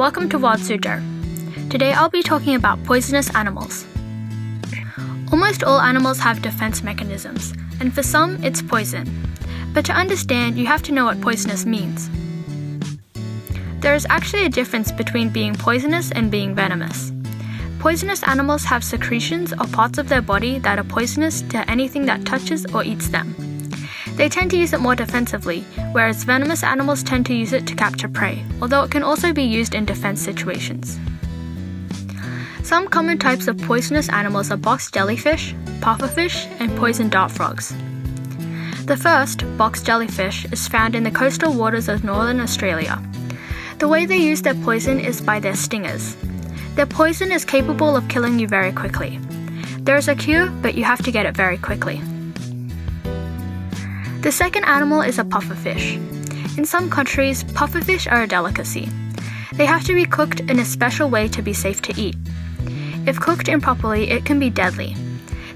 welcome to Wild Suzhou. Today I'll be talking about poisonous animals. Almost all animals have defense mechanisms, and for some it's poison. But to understand, you have to know what poisonous means. There is actually a difference between being poisonous and being venomous. Poisonous animals have secretions or parts of their body that are poisonous to anything that touches or eats them. They tend to use it more defensively, whereas venomous animals tend to use it to capture prey, although it can also be used in defense situations. Some common types of poisonous animals are box jellyfish, pufferfish, and poison dart frogs. The first, box jellyfish, is found in the coastal waters of northern Australia. The way they use their poison is by their stingers. Their poison is capable of killing you very quickly. There is a cure, but you have to get it very quickly. The second animal is a pufferfish. In some countries, pufferfish are a delicacy. They have to be cooked in a special way to be safe to eat. If cooked improperly, it can be deadly.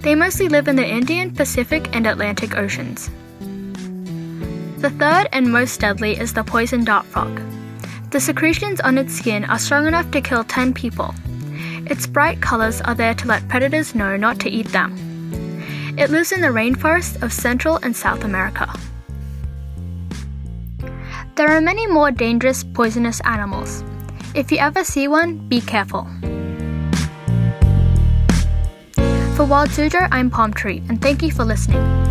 They mostly live in the Indian, Pacific, and Atlantic Oceans. The third and most deadly is the poison dart frog. The secretions on its skin are strong enough to kill 10 people. Its bright colors are there to let predators know not to eat them. It lives in the rainforests of Central and South America. There are many more dangerous poisonous animals. If you ever see one, be careful. For Wild Suzhou, I'm Palm Tree, and thank you for listening.